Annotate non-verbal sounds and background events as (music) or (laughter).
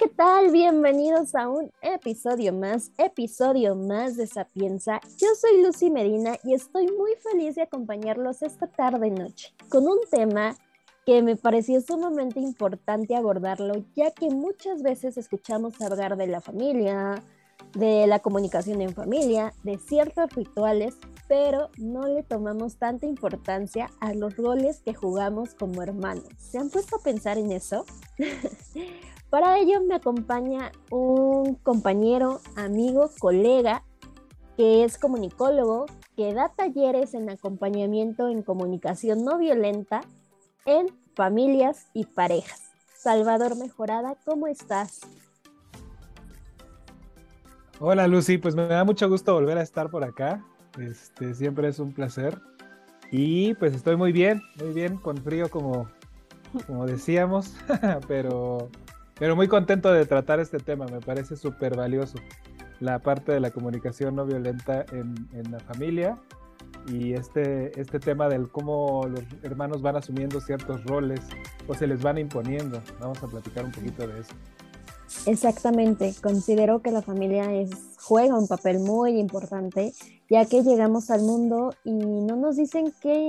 ¿qué tal? Bienvenidos a un episodio más, episodio más de Sapienza. Yo soy Lucy Medina y estoy muy feliz de acompañarlos esta tarde noche con un tema que me pareció sumamente importante abordarlo, ya que muchas veces escuchamos hablar de la familia, de la comunicación en familia, de ciertos rituales, pero no le tomamos tanta importancia a los roles que jugamos como hermanos. ¿Se han puesto a pensar en eso? (laughs) Para ello me acompaña un compañero, amigo, colega, que es comunicólogo, que da talleres en acompañamiento en comunicación no violenta en familias y parejas. Salvador Mejorada, ¿cómo estás? Hola Lucy, pues me da mucho gusto volver a estar por acá. Este, siempre es un placer. Y pues estoy muy bien, muy bien, con frío como, como decíamos, (laughs) pero, pero muy contento de tratar este tema, me parece súper valioso. La parte de la comunicación no violenta en, en, la familia y este, este tema del cómo los hermanos van asumiendo ciertos roles o se les van imponiendo. Vamos a platicar un poquito de eso. Exactamente, considero que la familia juega un papel muy importante, ya que llegamos al mundo y no nos dicen qué